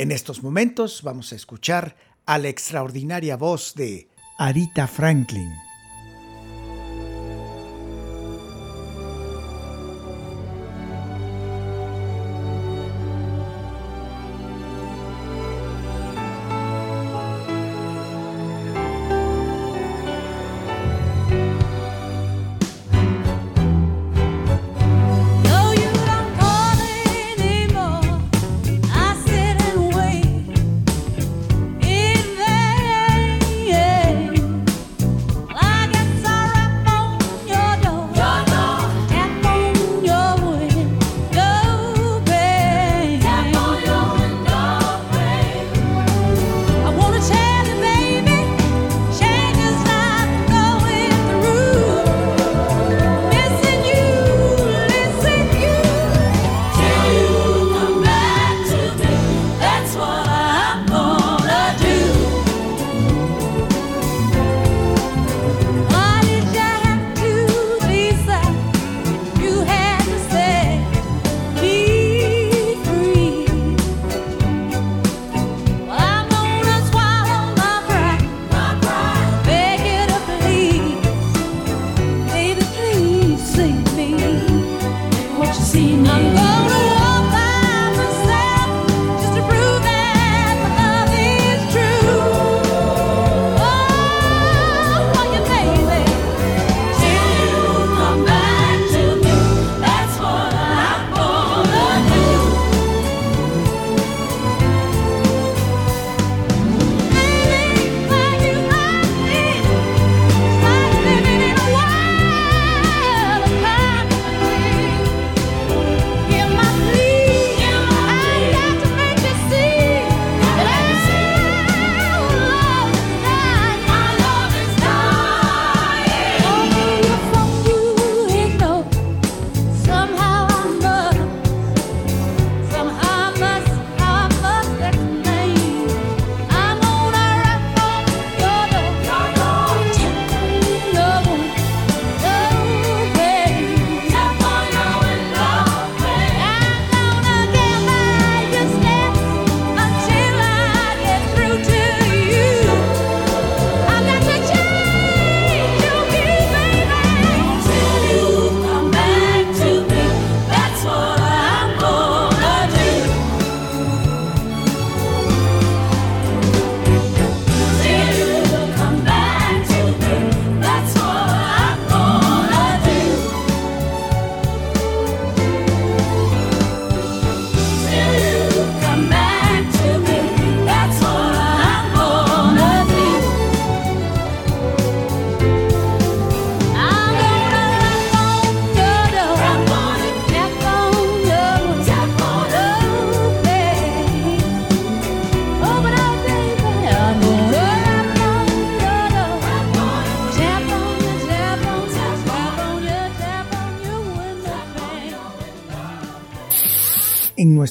En estos momentos vamos a escuchar a la extraordinaria voz de Arita Franklin.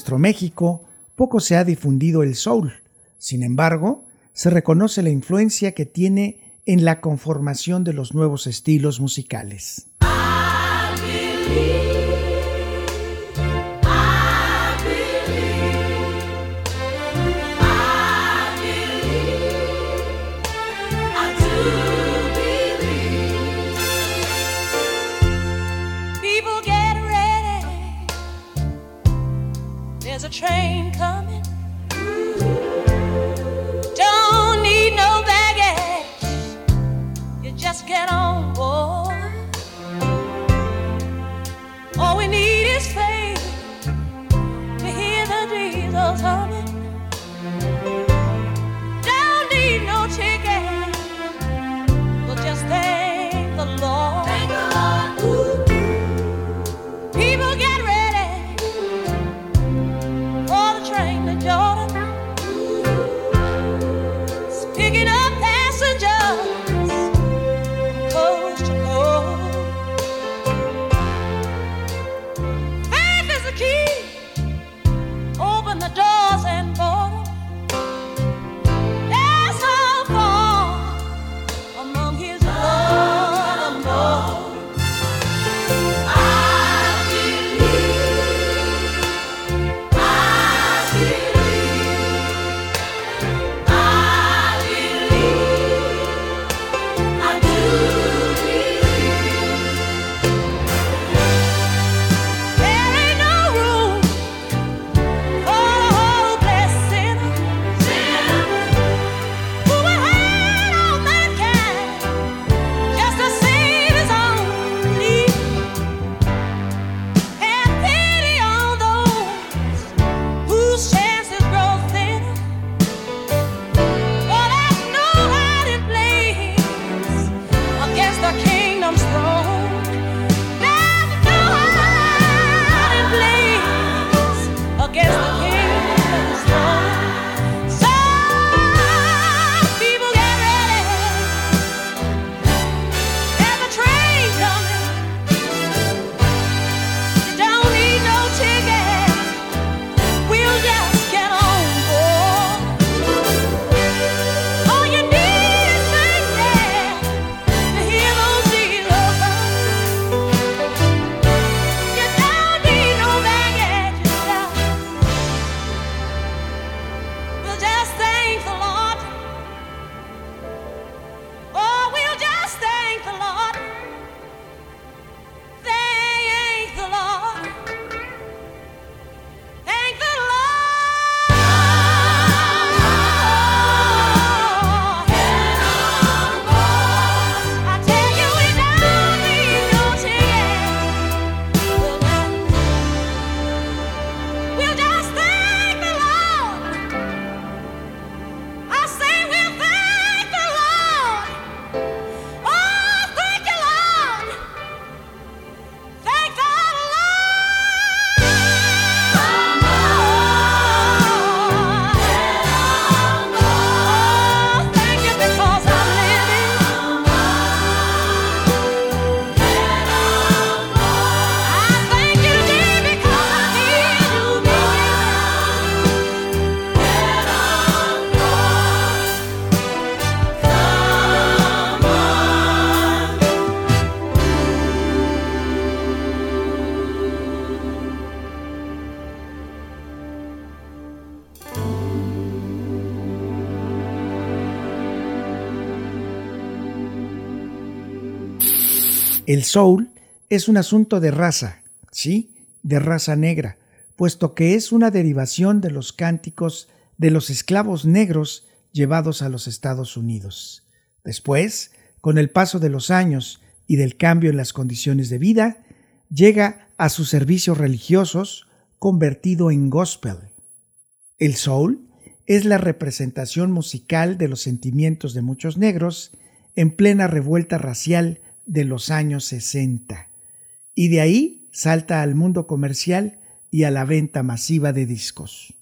Nuestro México poco se ha difundido el soul. Sin embargo, se reconoce la influencia que tiene en la conformación de los nuevos estilos musicales. You just get on board. All we need is faith to hear the diesel humming. El soul es un asunto de raza, ¿sí? De raza negra, puesto que es una derivación de los cánticos de los esclavos negros llevados a los Estados Unidos. Después, con el paso de los años y del cambio en las condiciones de vida, llega a sus servicios religiosos convertido en gospel. El soul es la representación musical de los sentimientos de muchos negros en plena revuelta racial de los años 60. Y de ahí salta al mundo comercial y a la venta masiva de discos.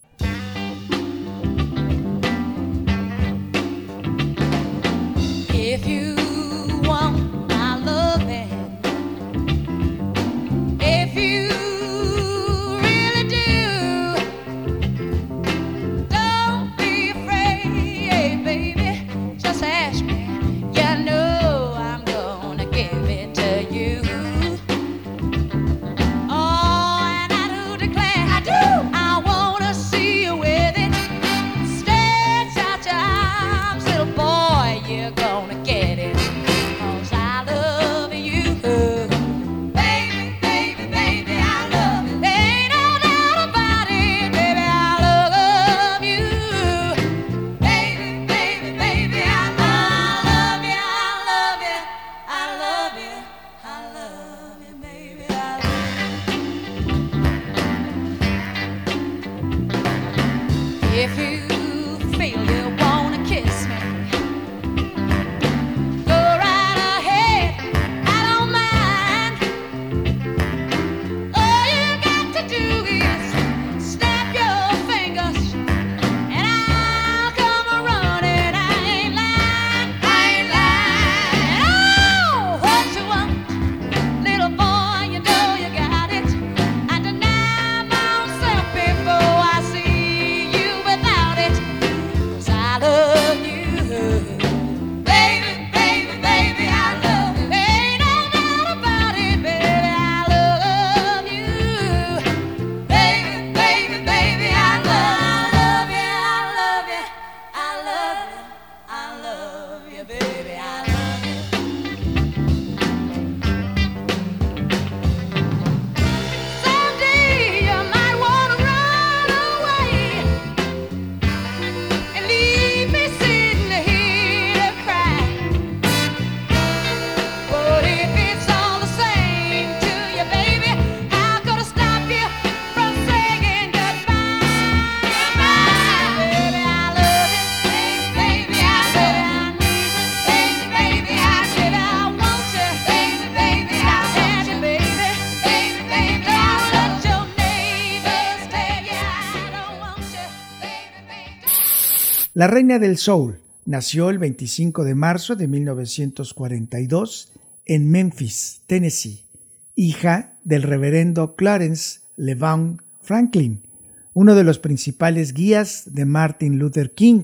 La reina del soul nació el 25 de marzo de 1942 en Memphis, Tennessee, hija del reverendo Clarence LeVan Franklin, uno de los principales guías de Martin Luther King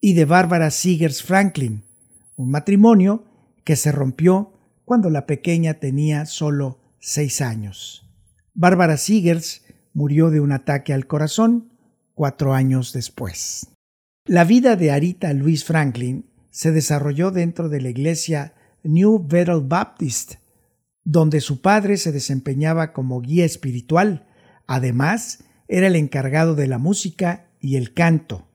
y de Barbara Seegers Franklin, un matrimonio que se rompió cuando la pequeña tenía solo seis años. Barbara Seegers murió de un ataque al corazón cuatro años después. La vida de Arita Louise Franklin se desarrolló dentro de la iglesia New Bethel Baptist, donde su padre se desempeñaba como guía espiritual. Además, era el encargado de la música y el canto.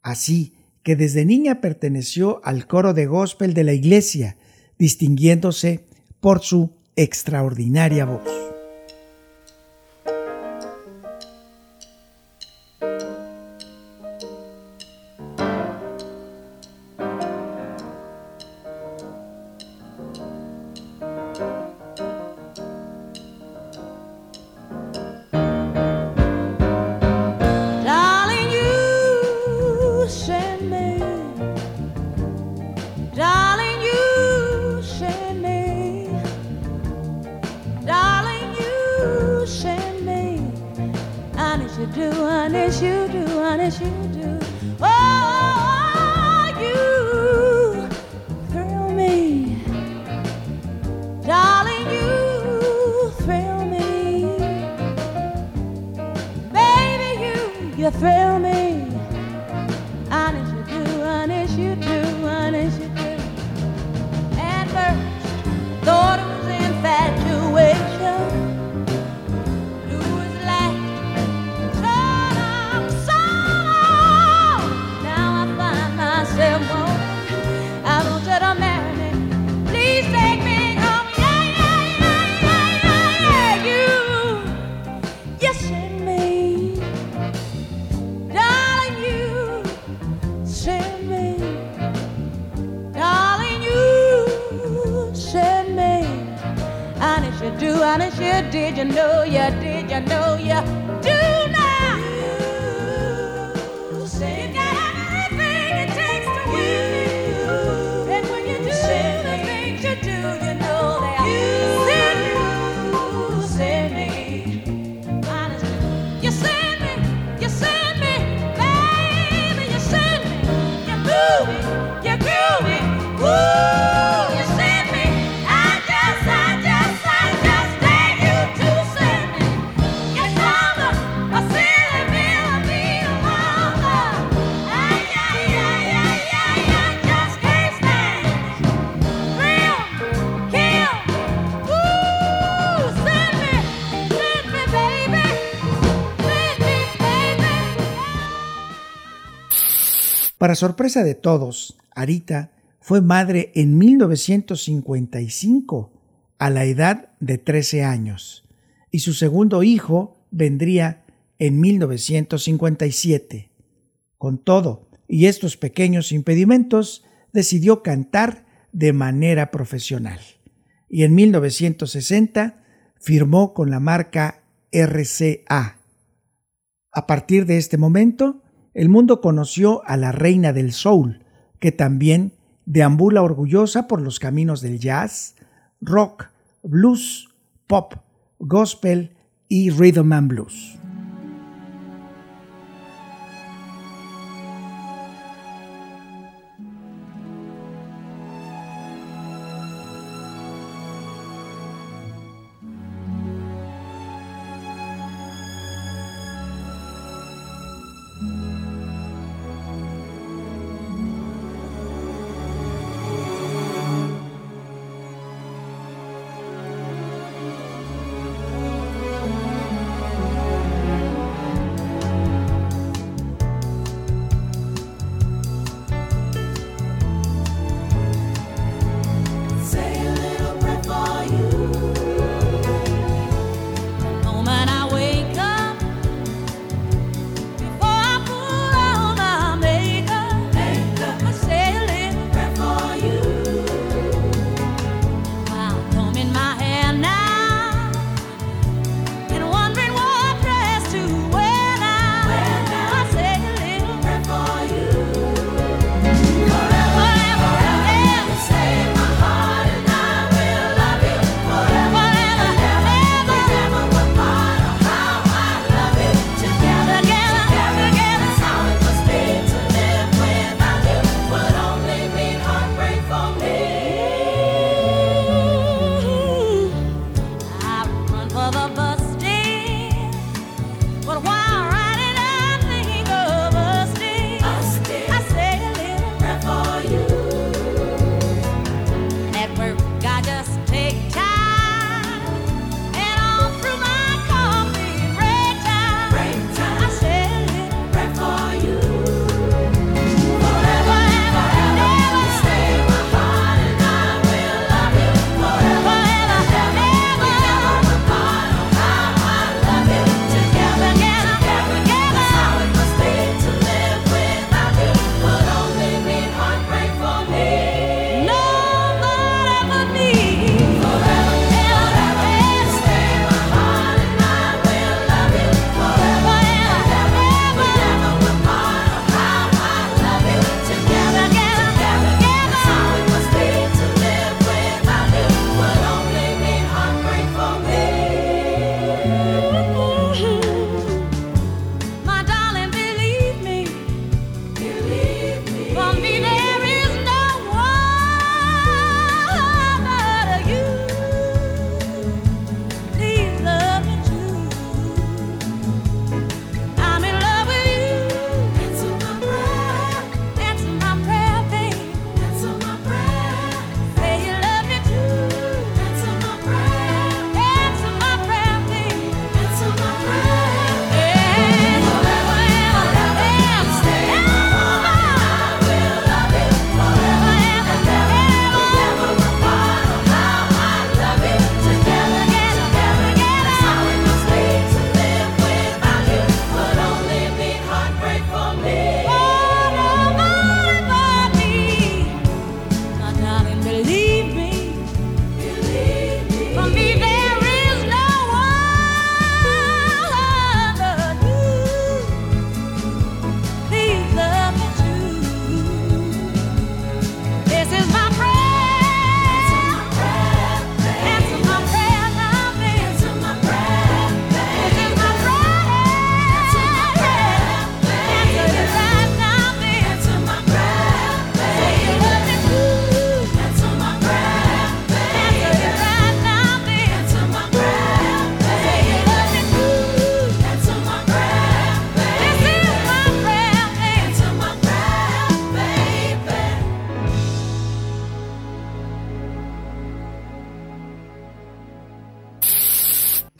Así que desde niña perteneció al coro de gospel de la iglesia, distinguiéndose por su extraordinaria voz. me. Honest you do, honest you do, honest you do. At first, thought it was infatuation. did you know ya? Did you know ya? Para sorpresa de todos, Arita fue madre en 1955 a la edad de 13 años y su segundo hijo vendría en 1957. Con todo y estos pequeños impedimentos, decidió cantar de manera profesional y en 1960 firmó con la marca RCA. A partir de este momento, el mundo conoció a la reina del soul, que también deambula orgullosa por los caminos del jazz, rock, blues, pop, gospel y rhythm and blues.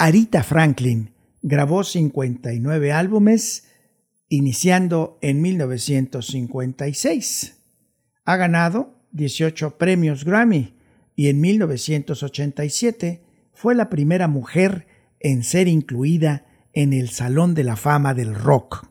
Arita Franklin grabó 59 álbumes, iniciando en 1956. Ha ganado 18 premios Grammy y en 1987 fue la primera mujer en ser incluida en el Salón de la Fama del Rock.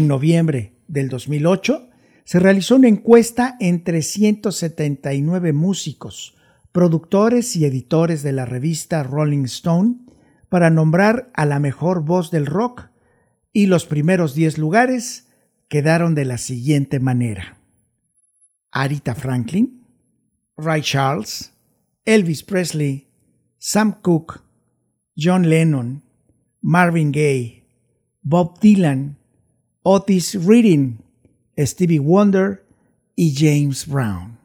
en noviembre del 2008, se realizó una encuesta entre 179 músicos, productores y editores de la revista Rolling Stone para nombrar a la mejor voz del rock y los primeros 10 lugares quedaron de la siguiente manera. Arita Franklin, Ray Charles, Elvis Presley, Sam Cooke, John Lennon, Marvin Gaye, Bob Dylan, Otis Reading, Stevie Wonder y James Brown.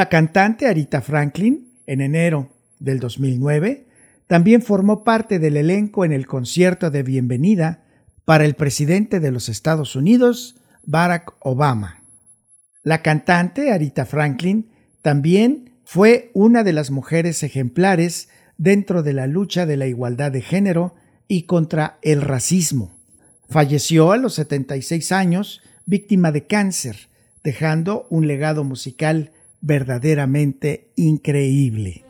La cantante Arita Franklin, en enero del 2009, también formó parte del elenco en el concierto de bienvenida para el presidente de los Estados Unidos, Barack Obama. La cantante Arita Franklin también fue una de las mujeres ejemplares dentro de la lucha de la igualdad de género y contra el racismo. Falleció a los 76 años víctima de cáncer, dejando un legado musical verdaderamente increíble.